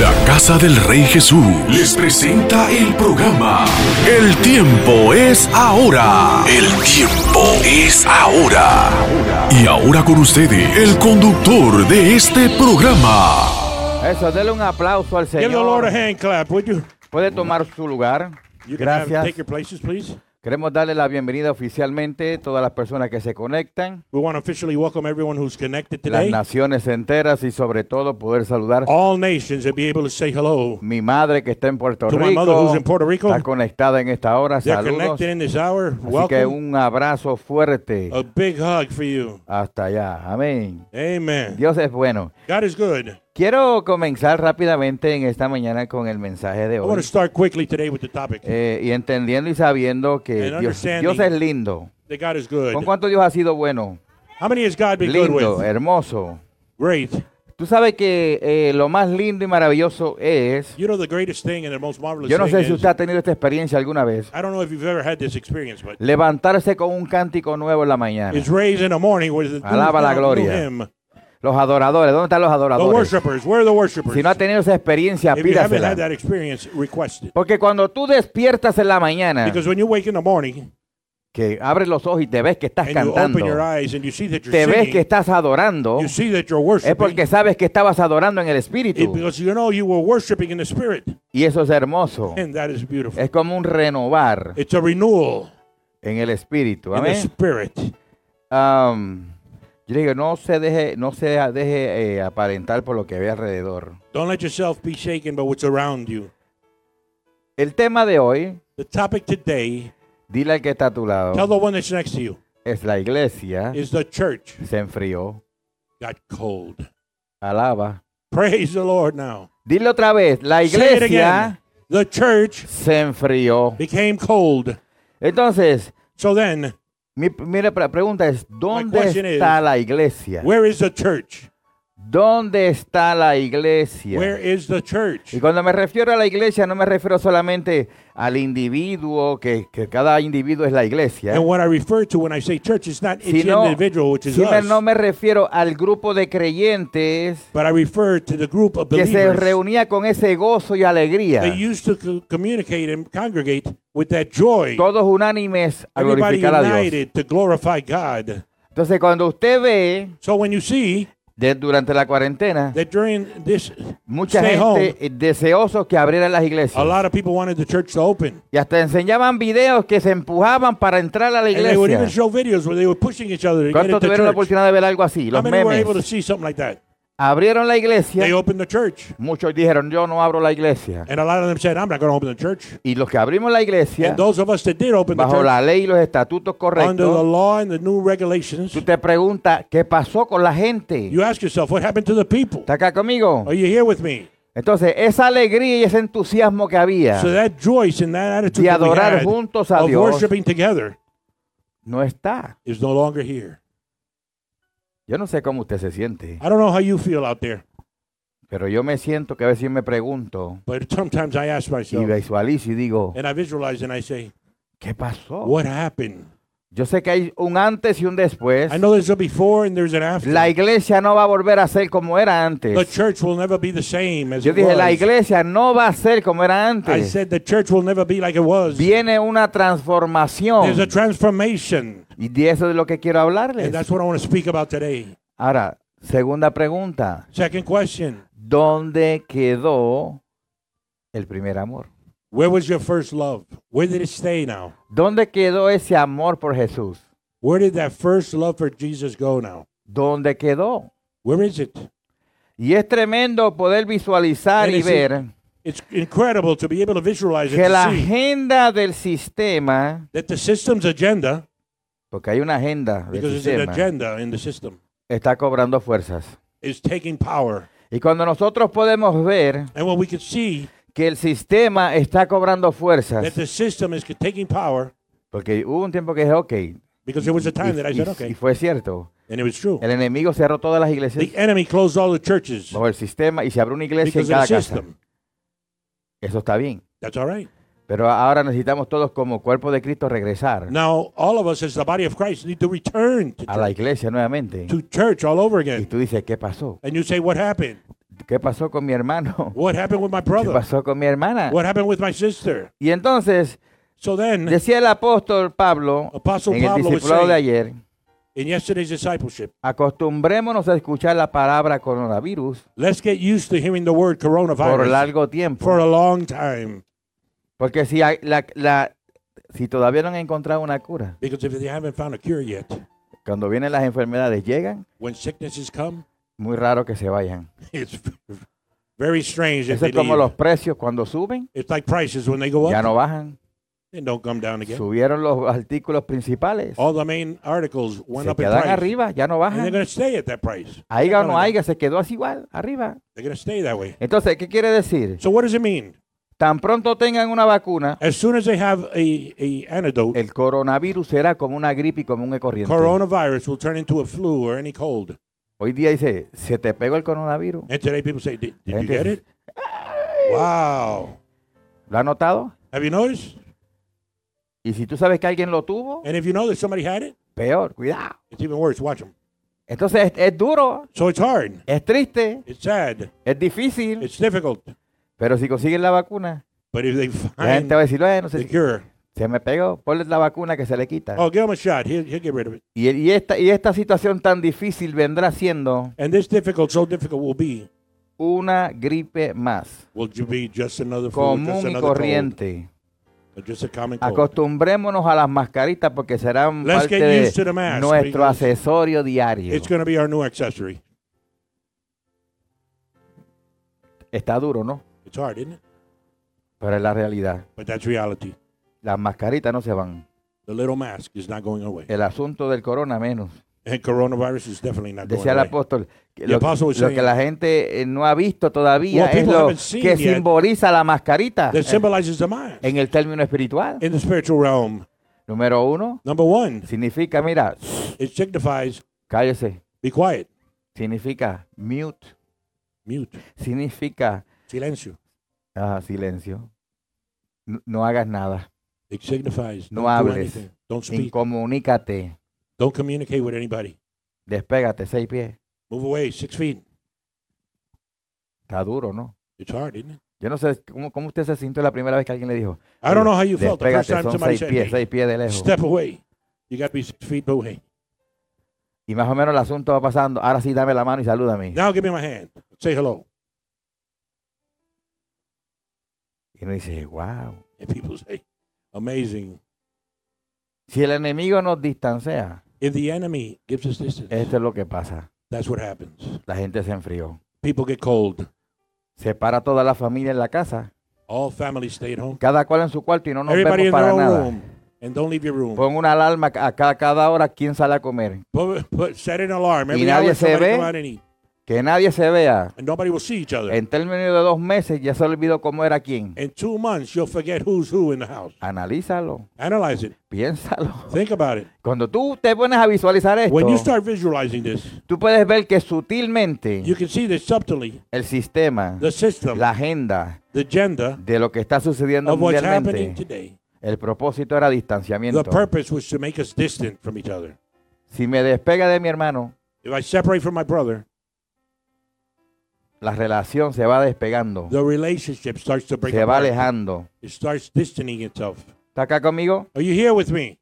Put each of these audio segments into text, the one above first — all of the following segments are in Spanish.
La Casa del Rey Jesús les presenta el programa El tiempo es ahora. El tiempo es ahora. Y ahora con ustedes, el conductor de este programa. Eso, denle un aplauso al Give the Lord a Señor. hand clap, would you? Puede tomar su lugar. You can have, Gracias. take your places, please. Queremos darle la bienvenida oficialmente a todas las personas que se conectan, We want to officially welcome everyone who's connected las today. naciones enteras y sobre todo poder saludar All nations and be able to say hello. mi madre que está en Puerto To my mother Rico. who's in Puerto Rico. Está conectada en esta hora. They're Saludos. connected in this hour. Así que Welcome. un abrazo fuerte A big hug for you. hasta allá. Amén. Amen. Dios es bueno. God is good. Quiero comenzar rápidamente en esta mañana con el mensaje de I want to hoy. start quickly today with the topic. Eh, y entendiendo y sabiendo que And Dios, Dios es lindo. That God is good. ¿Con cuánto Dios ha sido bueno? How many has God been good Lindo, with? hermoso. Great. Tú sabes que eh, lo más lindo y maravilloso es, You know the greatest thing and the most marvelous yo no sé si usted ha tenido esta experiencia alguna vez, I don't know if you've ever had this experience, but levantarse con un cántico nuevo en la mañana. Alaba la gloria. Los adoradores, ¿dónde están los The adoradores? worshipers. Where are the worshipers? Si no ha tenido esa experiencia, If you haven't had pídasela. that experience, request it. Porque cuando tú despiertas en la mañana, Because when you wake in the morning que abres los ojos y te ves que estás and you open your cantando, eyes and you see that you're te ves que singing, estás adorando, you see that you're es worshiping, porque sabes que estabas adorando en el it- Espíritu. because you know you were worshiping in the spirit, Y eso es hermoso. and that is beautiful. Es como un renovar It's a renewal en el Espíritu. in the Amén. spirit. Am, yo digo, no se deje, no se deje eh, aparentar por lo que ve alrededor. Don't let yourself be shaken by what's around you. El tema de hoy, The topic today, dile al que está a tu tell lado, the one that's next to you, es la iglesia is the church se enfrió. got cold. Alaba. Praise the Lord now. Dile otra vez, la Say it again. iglesia The church se enfrió. became cold. Entonces, So then, mi pre- pregunta es, ¿dónde está is, la iglesia? where is the church? ¿Dónde está la iglesia? Where is the church? Y cuando me refiero a la iglesia, no me refiero solamente al individuo, que, que cada individuo es la iglesia, And what I refer to when I say church is not each sino, individual, which is sino us, no me refiero al grupo de creyentes but I refer to the group of que se believers reunía con ese gozo y alegría, that used to co- communicate and congregate with that joy. todos unánimes a Everybody glorificar a Dios. united to glorify God. Entonces, cuando usted ve So when you see de- durante la cuarentena, that during this mucha stay gente home, eh, deseosos que abrieran las iglesias. a lot of people wanted the church to open. Y hasta enseñaban videos que se empujaban para entrar a la iglesia. show videos where they were pushing each other to get ¿Cuántos tuvieron la oportunidad de ver algo así? Los many were able to memes. see something like that? Abrieron la iglesia. They opened the church. Muchos dijeron, yo no abro la iglesia. And a lot of them said, I'm not going to open the church. Y los que abrimos la iglesia, And those of us that did open the bajo church, la ley y los estatutos under the correctos, law and the new regulations, tú te preguntas, ¿qué pasó con la gente? you ask yourself, what happened to the people? ¿Está acá conmigo? Are you here with me? Entonces, esa alegría y ese entusiasmo que había So that joy and that attitude de that we adorar had juntos a of Dios worshiping together no está. is no longer here. Yo no sé cómo usted se siente, I don't know how you feel out there, pero yo me siento que a veces me pregunto but sometimes I ask y myself, visualizo y digo, and I visualize and I say, ¿qué pasó? what happened? Yo sé que hay un antes y un después. I know there's a before and there's an after. La iglesia no va a volver a ser como era The antes. church will never be the same as Yo it dije, la was. iglesia no va a ser como era I antes. said the church will never be like it was. Viene una There's a transformación. transformation. Y de eso es lo que quiero And hablarles. that's what I want to speak about today. Ahora, segunda pregunta. Second question ¿Dónde quedó el primer amor? Where was your first love? Where did it stay now? ¿Dónde quedó ese amor por Jesús? Where did that first love for Jesus go now? ¿Dónde quedó? Where is it? Y es tremendo poder visualizar And y it's- ver It's incredible to be able to visualize it, que to la see agenda del sistema, that the system's agenda, porque hay una agenda del because it's an sistema, agenda in the system, está cobrando fuerzas. is taking power. Y cuando nosotros podemos ver And when we can see que el sistema está cobrando fuerzas, that the system is taking power, porque hubo un tiempo que dije, ok, because there was a time y, that I y- said, y okay, fue cierto, and it was true. el enemigo cerró todas las iglesias The enemy closed all the churches bajo el sistema y se abrió una iglesia en because of cada the casa. system. Eso está bien. That's all right. Pero ahora necesitamos todos como cuerpo de Cristo regresar Now, all of us as the body of Christ need to return to a la church, iglesia nuevamente. to church all over Y again. tú dices, ¿qué pasó? And you say, what happened? ¿Qué pasó con mi hermano? What happened with my ¿Qué brother? pasó con mi hermana? What happened with my sister? Y entonces So then, decía el apóstol Pablo Apostle en el Pablo discipulado de ayer, in yesterday's discipleship, acostumbrémonos a escuchar la palabra coronavirus let's get used to hearing the word por coronavirus largo tiempo. for a long time. Porque si, hay- la, la- si todavía no han encontrado una cura, Because if they haven't found a cure yet, cuando vienen las enfermedades, llegan, when sicknesses come, muy raro que se vayan. it's very strange if Eso they es como leave. los precios cuando suben, It's like prices when they go ya up, no bajan. don't come down again. Subieron los artículos principales, All the main articles went se up in quedan price. arriba, ya no And they're bajan. going to stay at that price. Haiga o They're no haiga, se quedó así igual, arriba. They're going to stay that way. Entonces, ¿qué quiere decir? So what does it mean? Tan pronto tengan una vacuna, As soon as they have a, a antidote, el coronavirus será como una gripe y como un corriente. coronavirus will turn into a flu or any cold. Hoy día dice, se te pegó el coronavirus. And today people say, did, did you get it? Wow. ¿Lo has notado? Have you noticed? Y si tú sabes que alguien lo tuvo, And if you know that somebody had it, peor, cuidado. it's even worse. Watch them. Entonces es, es duro, So it's hard. es triste, It's sad. es difícil, It's difficult. pero si consiguen la vacuna, But if they la gente find va a decir, bueno, the se, cure, se me pegó, ponle la vacuna que se le quita. oh, give him a shot. He'll, he'll get rid of it. Y, y esta, y esta situación tan difícil vendrá siendo And this difficult, so difficult will be, una gripe más, will ju- be just another flu, just común y another corriente. cold, just a common cold. Acostumbrémonos a las mascaritas porque serán Let's parte get de used to the mask, nuestro because accesorio diario. It's going to be our new accessory. Está duro, ¿no? It's hard, isn't it? Pero es la realidad. But that's reality. Las mascaritas no se van. The little mask is not going away. El asunto del corona menos. And coronavirus is definitely not going Decía el apóstol, que lo, que la gente eh, no ha visto todavía Well, es lo que simboliza la mascarita That symbolizes the mind en el término espiritual. in the spiritual realm. Número uno, Number one, significa, mira, it signifies cállese. be quiet, Significa mute. mute, Significa silencio. ah, silencio. No, no hagas nada. It signifies No don't do hables. anything. Don't speak. Incomunícate. Don't communicate with anybody. Despégate seis pies. Move away six feet. Está duro, ¿no? It's hard, isn't it? Yo no sé cómo, cómo usted se sintió la primera vez que alguien le dijo. I don't know how you felt the first Despégate, time son somebody seis said, pies, "Hey, seis pies de lejos. step away. You got to be six feet away. Y más o menos el asunto va pasando. Ahora sí, dame la mano y salúdame. Now give me my hand. Say hello. Y uno dice, wow. And people say, amazing. Si el enemigo nos distancia, If the enemy gives us distance, esto es lo que pasa. that's what happens. La gente se enfrió. People get cold. Separa toda la familia en la casa. All families stay at home. Cada cual en su cuarto y no nos Everybody vemos in their para own nada. room. And don't leave your room. Pon una alarma a cada, cada hora quién sale a comer. Put, put, set an alarm. Every nadie hour se somebody ve. come out and eat. Que nadie se vea. And nobody will see each other. En términos de dos meses ya se olvidó cómo era quién. in two months, you'll forget who's who in the house. Analízalo. Analyze it. Piénsalo. Think about it. Cuando tú te pones a visualizar esto, When you start visualizing this, tú puedes ver que sutilmente you can see that subtly el sistema, the system, la agenda the agenda de lo que está sucediendo of what's happening mundialmente, today. el propósito era distanciamiento. The purpose was to make us distant from each other. Si me despega de mi hermano, If I separate from my brother, la relación se va despegando, the relationship starts to break se va apart. alejando. It starts distancing itself. ¿Está acá conmigo? Are you here with me?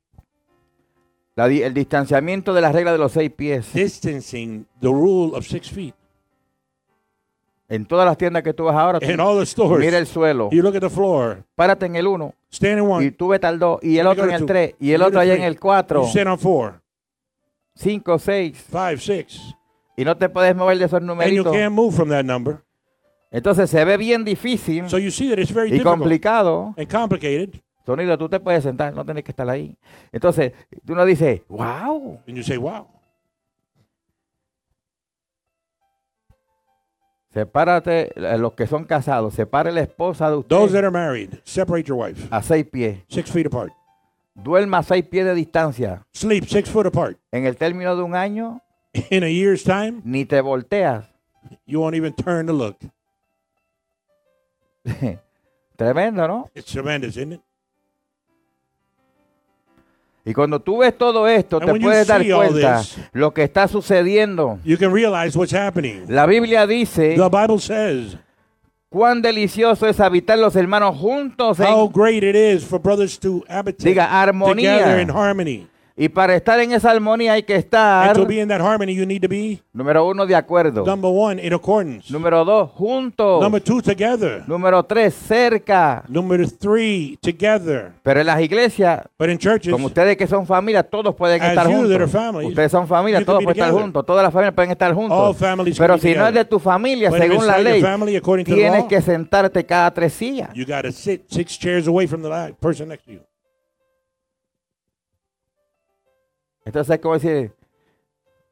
La di- el distanciamiento de la regla de los seis pies. Distancing the rule of six feet. En todas las tiendas que tú vas ahora, tú In all the stores, mira el suelo, you look at the floor, párate en el uno, stand in one, y tú vete al dos, y el You otro go en to el two. tres, y el You go otro allá en three. el cuatro, you stand on four, cinco, seis, five, six, y no te puedes mover de esos and you numeritos. can't move from that number. Entonces se ve bien difícil So you see that it's very y difficult complicado. and complicated, Sonido, tú te puedes sentar, no tienes que estar ahí. Entonces, tú no dices, wow. and you say, "Wow." Sepárate, eh, los que son casados, separe la esposa de Those usted that are married, separate your wife a seis pies. six feet apart. Duerma a seis pies de distancia. Sleep six foot apart. En el término de un año, In a year's time, ni te volteas. you won't even turn to look. Tremendo, ¿no? It's tremendous, isn't it? Y cuando tú ves todo esto, And te puedes dar cuenta this- lo que está sucediendo. You can realize what's happening. La Biblia dice The Bible says cuán delicioso es habitar los hermanos juntos en- how great it is for brothers to habitate Diga, armonía. together in harmony. Y para estar en esa armonía hay que And estar to be in that harmony, you need to be número uno de acuerdo, number one in accordance. número dos juntos, Number two, together. número tres cerca. Number three, together. Pero en las iglesias, But in churches, como ustedes que son familia, todos pueden estar you juntos. families, Ustedes son familia, todos pueden estar juntos. Todas las familias pueden estar all juntos. families Pero si no es de tu familia, But según la ley, family, tienes law, que sentarte cada tres sillas. You got to sit six chairs away from the person next to you. Entonces es como decir,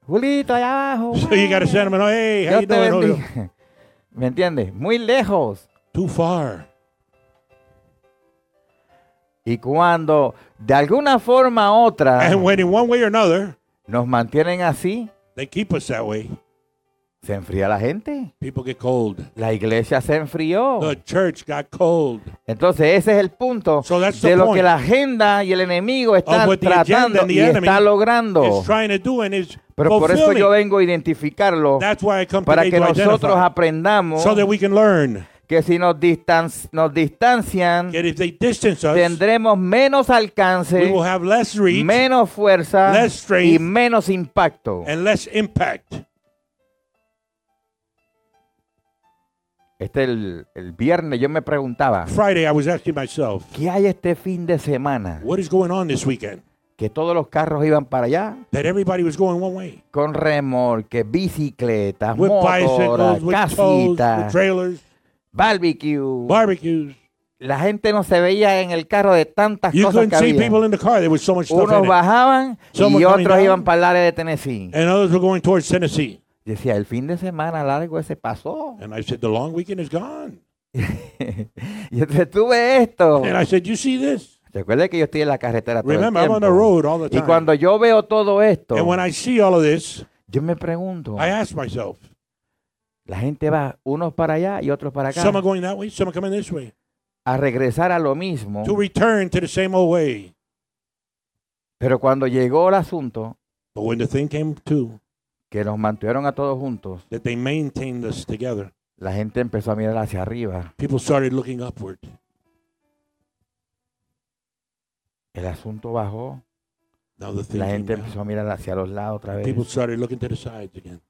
Julito, allá abajo. So you got to send them, and, hey, Dios you te. ¿Me entiendes? Muy lejos. Too far. Y cuando de alguna forma u otra And when in one way or another, nos mantienen así, they keep us that way, se enfría la gente. people get cold. La iglesia se enfrió. The church got cold. Entonces ese es el punto So that's de the lo point. que la agenda y el enemigo están what the agenda tratando and the y enemy está logrando. It's trying to do and is Pero por eso yo vengo a identificarlo That's why I come para today que to nosotros identify, aprendamos so that we can learn que si nos, distan- nos distancian, that if they distance us, tendremos menos we alcance, will have less reach menos fuerza less strength, y menos impacto. and less impact. Este el, el viernes yo me preguntaba, Friday, I was asking myself, ¿qué hay este fin de semana? what is going on this weekend? Que todos los carros iban para allá That everybody was going one way. con remolques, bicicletas, With motoras, casitas, trailers, barbecue. barbecues. La gente no se veía en el carro de tantas You cosas couldn't que see había. people in the car. There was so much stuff Unos in bajaban y otros down. iban para el área de Tennessee. And others were going towards Tennessee. Decía, el fin de semana largo ese pasó. And I said, the long weekend is gone. y entonces tuve esto. And I said, you see this? Recuerda que yo estoy en la carretera todo el Remember, I'm on the tiempo. road all the Y time. cuando yo veo todo esto, And when I see all of this, yo me pregunto, I ask myself, la gente va unos para allá y otros para acá some are going that way, some are coming this way, a regresar a lo mismo. to return to the same old way. Pero cuando llegó el asunto, But when the thing came to, que nos mantuvieron a todos juntos, that they maintained us together, la gente empezó a mirar hacia arriba. people started looking upward. El asunto bajó. Now the thing La came gente down. empezó a mirar hacia los lados otra vez. People started looking to the sides again.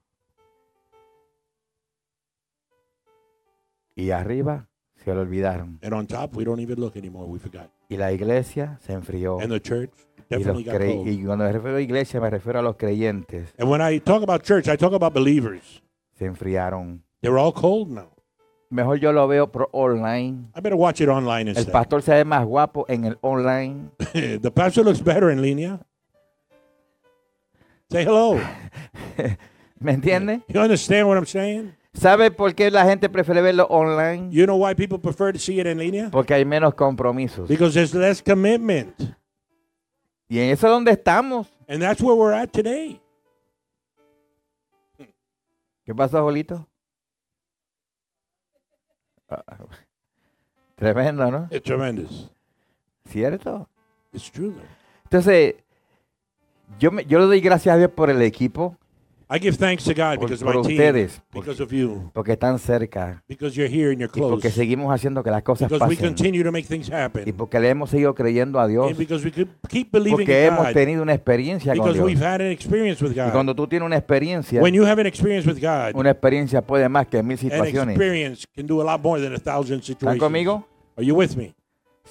Y arriba se lo olvidaron. And on top, we don't even look anymore. We forgot. Y la iglesia se enfrió. And the church Y, los cre- y cuando me refiero a iglesia, me refiero a los creyentes. And when I talk about church, I talk about believers. Se enfriaron. They're all cold now. Mejor yo lo veo por online. I better watch it online El instead. pastor se ve más guapo en el online. the pastor looks better in linea. Say hello. ¿Me entiende? You understand what I'm saying? ¿Sabe por qué la gente prefiere verlo online? You know why people prefer to see it in linea? Porque hay menos compromisos. Because there's less commitment. Y en eso es donde estamos. And that's where we're at today. ¿Qué pasó, Jolito? Ah, Tremendo, ¿no? It's tremendous. ¿Cierto? It's true. Entonces, yo, me- yo le doy gracias a Dios por el equipo, I give thanks to God por, because of por my team, ustedes, because of you, porque están cerca because you're here and you're y porque close, seguimos haciendo que las cosas because we pasen continue to make things y happen, porque le hemos seguido creyendo a Dios, and because we keep believing porque in hemos God, tenido una experiencia con because we've Dios. had an experience with Y God. cuando tú tienes una experiencia, When you have an experience with God, una experiencia puede más que mil an situaciones. experience can do a lot more than a thousand ¿Están situations. conmigo? Are you with me?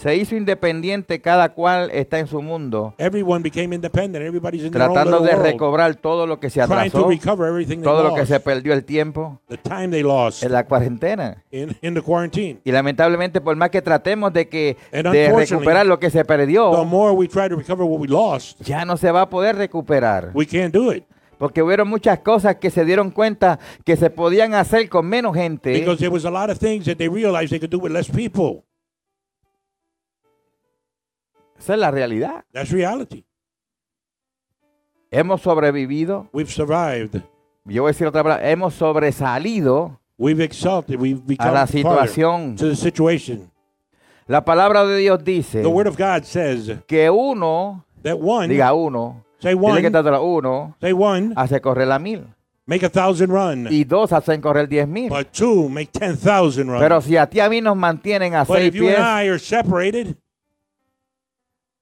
Se hizo independiente, cada cual está en su mundo, Everyone became independent. Everybody's in their own tratando de world, recobrar todo lo que se trying to atrasó, recover everything they todo lo que se perdió el tiempo the time they lost en la cuarentena. in, in the quarantine. Y lamentablemente, por más que tratemos de que And de recuperar lo que se The perdió, more we try to recover what we lost, ya no se va a poder recuperar. we can't do it Porque hubieron muchas cosas que se dieron cuenta que se podían hacer con menos gente. because there was a lot of things that they realized they could do with less people. Esa es la realidad. That's reality. Hemos sobrevivido. We've survived. Yo voy a decir otra palabra. Hemos sobresalido We've exalted. We've a become la farther situación. to the situation. La palabra de Dios dice The Word of God says que uno that one, diga uno, say que one, tanto uno say one, hace correr la mil make a thousand run. y dos hacen correr diez mil. But two, make 10,000 run. Pero si a ti a mí nos mantienen a but seis if you and pies, I are separated,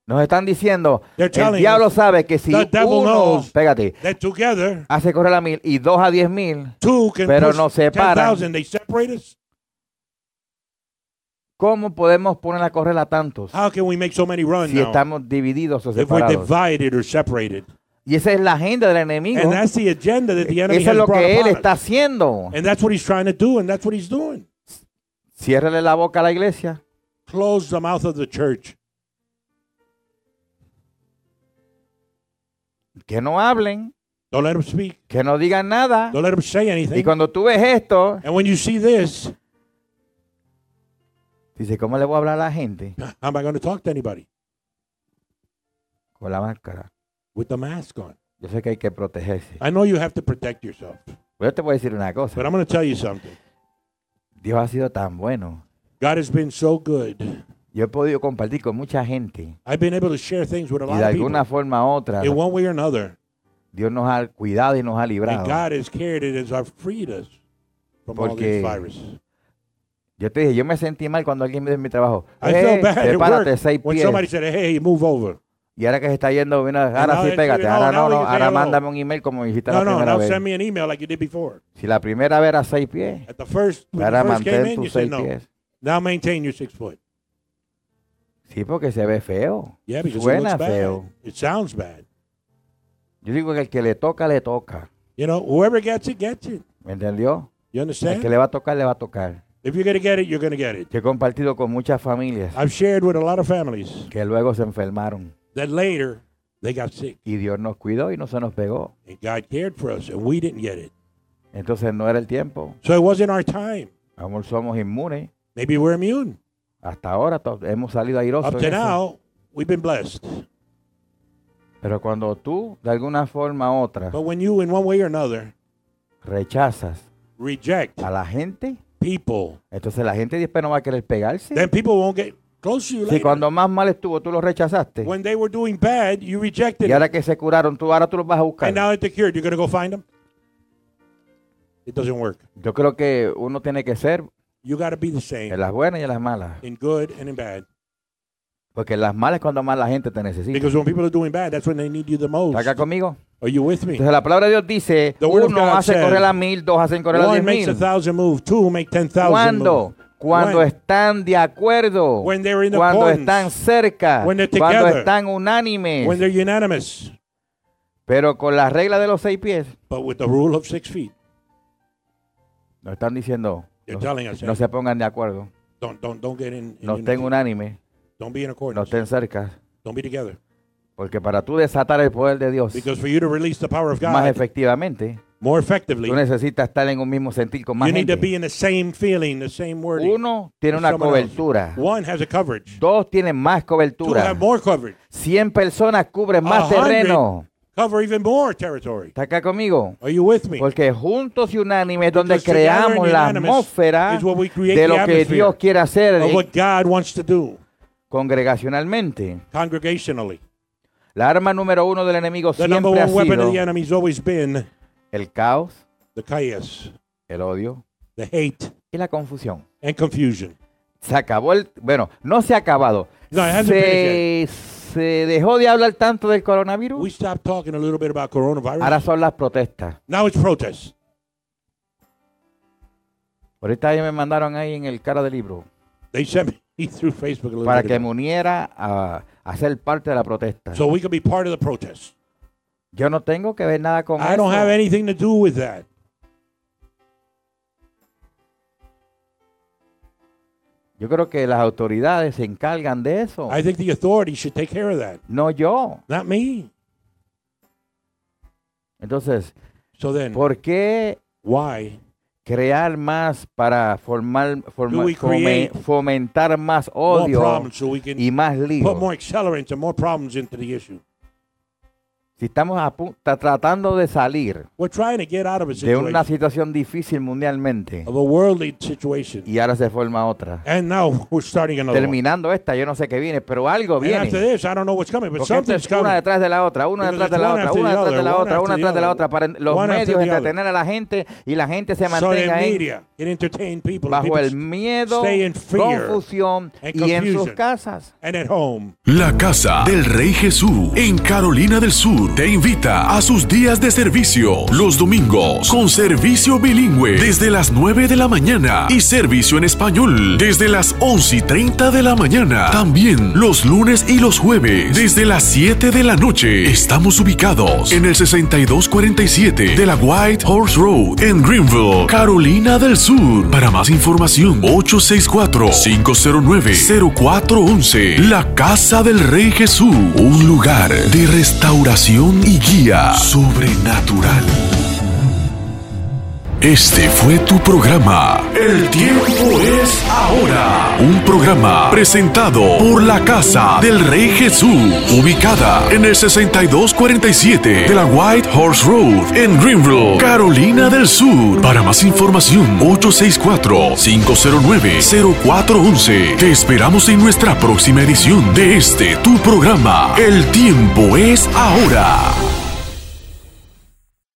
nos están diciendo, el diablo sabe que si uno, pégate, together, hace correr la mil y dos a diez mil, Pero nos separan. 10,000. They separate us. ¿cómo podemos poner a correr a tantos How can we make so many run si now? estamos divididos o separados? divided or separated. Y esa es la agenda del enemigo. And that's the agenda that the enemy Eso es lo que él está haciendo. And that's what he's trying to do, and that's what he's doing. La boca a la iglesia. Close the mouth of the church. Que no hablen, Don't let him speak. que no digan nada. Don't let him say Y anything. cuando tú ves esto, And when you see this, dice, ¿cómo le voy a hablar a la gente? how am I going to talk to anybody Con la máscara. with the mask on? Yo sé que hay que protegerse. I know you have to protect yourself, Pero yo te voy a decir una cosa. but I'm going to tell you something. Dios ha sido tan bueno. God has been so good. Yo he podido compartir con mucha gente. I've been able to share things with a Y lot de of people alguna forma u otra, in one way or another. Dios nos ha cuidado y nos ha And librado. God has carried it as our freed us from all Porque these viruses. Yo te dije, yo me sentí mal cuando alguien me dijo en mi trabajo. I "Eh, felt bad at sepárate work seis when pies. somebody said, hey, move over. Y ahora que se está yendo, mira, ahora now sí pégate. Ahora oh, now no, no. say Ahora hello. mándame un email como me dijiste No, la no, primera now vez. send me an email like you did before. Si la primera vez era seis pies, At the first, when ahora you first came mantén in, you tus said seis no. pies. Now maintain your six foot. Sí, porque se ve feo. Yeah, because it Suena looks bad. feo. It sounds bad. Yo digo que el que le toca, le toca. You know, whoever gets it, gets it. ¿Me entendió? You El understand? que le va a tocar, le va a tocar. If you're going to get it, you're going to get it. He compartido con muchas familias I've shared with a lot of families que luego se enfermaron. that later they got sick Y Dios nos cuidó y no se nos pegó. and God cared for us and we didn't get it. Entonces no era el tiempo. So it wasn't our time. Aún somos inmunes. Maybe we're immune. Hasta ahora hemos salido airosos. Up to now, we've been blessed. Pero cuando tú, de alguna forma u otra, But when you, in one way or another, rechazas reject a la gente, people, entonces la gente después no va a querer pegarse. then people won't get close to you Si later. cuando más mal estuvo, tú los rechazaste. When they were doing bad, you rejected Y ahora que se curaron, tú ahora tú los vas a buscar. And now that they're cured, you're going to go find them? It doesn't work. Yo creo que uno tiene que ser You got to be the en same las buenas y en las malas. in good and in bad. Porque en las malas es cuando más la gente te necesita. Because when people are doing bad, that's when they need you the most. ¿Está acá conmigo? Are you with me? Entonces la palabra de Dios dice, The word uno hace correr a mil, dos hacen correr a One diez makes a mil. thousand move. Two make ten thousand ¿Cuándo? Cuando When? están de acuerdo. When they're in Cuando accordance. están cerca. When they're Cuando together. están unánimes. When they're unanimous. Pero con la regla de los seis pies, But with the rule of six feet, nos están diciendo, they're no, telling us, no se pongan de acuerdo. don't, don't, don't get in, in No estén unity. unánimes. Don't be in No estén cerca. Don't be together. Porque para tú desatar el poder de Dios for you to the power of más God efectivamente, more tú necesitas estar en un mismo sentir con más you need to gente. be in the same feeling, the same wording. Uno tiene una cobertura. One has a coverage. Dos tienen más Two cobertura. have more coverage. 100 personas cubren más terreno. Cover even more territory. ¿Está acá conmigo? Are you with me? Porque juntos y unánimes es donde Because creamos la atmósfera de lo que Dios quiere hacer Of what God wants to do congregacionalmente. congregationally. La arma número uno del enemigo The number siempre ha one weapon of the sido enemy has always been el caos, the chaos, el odio the hate, y la confusión. and confusion. Se acabó el... Bueno, no se ha acabado. No, it hasn't Se, se dejó de hablar tanto del We coronavirus. stopped talking a little bit about coronavirus. Ahora son las protestas. now it's protests. Ahorita me mandaron ahí en el cara del libro They sent me through Facebook a little para bit que me uniera a, a ser parte de la protesta. so we could be part of the protest. Yo no tengo que ver nada con I eso. don't have anything to do with that. Yo creo que las autoridades se encargan de eso. I think the authorities should take care of that, No yo. not me. Entonces, So then, ¿por qué why crear más para formar, forma- Do we fome- fomentar más more odio y más lío? put more accelerants and more problems into the issue? Si estamos a tratando de salir We're trying to get out of a de una situation, situación difícil mundialmente of a worldly situation. y ahora se forma otra. And now we're starting another one. Terminando esta, yo no sé qué viene, pero algo And viene. after this, I don't know what's coming, but Porque esto something's es una coming. detrás de la otra, una Because detrás de it's la one otra, after una the detrás de other, la one otra, after una the detrás de la other, otra, para los one after medios the other. entretener a la gente y la gente se So mantenga ahí media people, and bajo people el miedo, stay in fear confusión and y en sus confusion. casas. and at home. La Casa del Rey Jesús en Carolina del Sur te invita a sus días de servicio los domingos con servicio bilingüe desde las 9 de la mañana y servicio en español desde las 11 y 30 de la mañana. También los lunes y los jueves desde las 7 de la noche. Estamos ubicados en el 6247 de la White Horse Road en Greenville, Carolina del Sur. Para más información, 864-509-0411. La Casa del Rey Jesús, un lugar de restauración y guía sobrenatural. Este fue tu programa. El tiempo es ahora. Un programa presentado por la Casa del Rey Jesús, ubicada en el 6247 de la White Horse Road en Greenville, Carolina del Sur. Para más información, 864-509-0411. Te esperamos en nuestra próxima edición de este tu programa. El tiempo es ahora.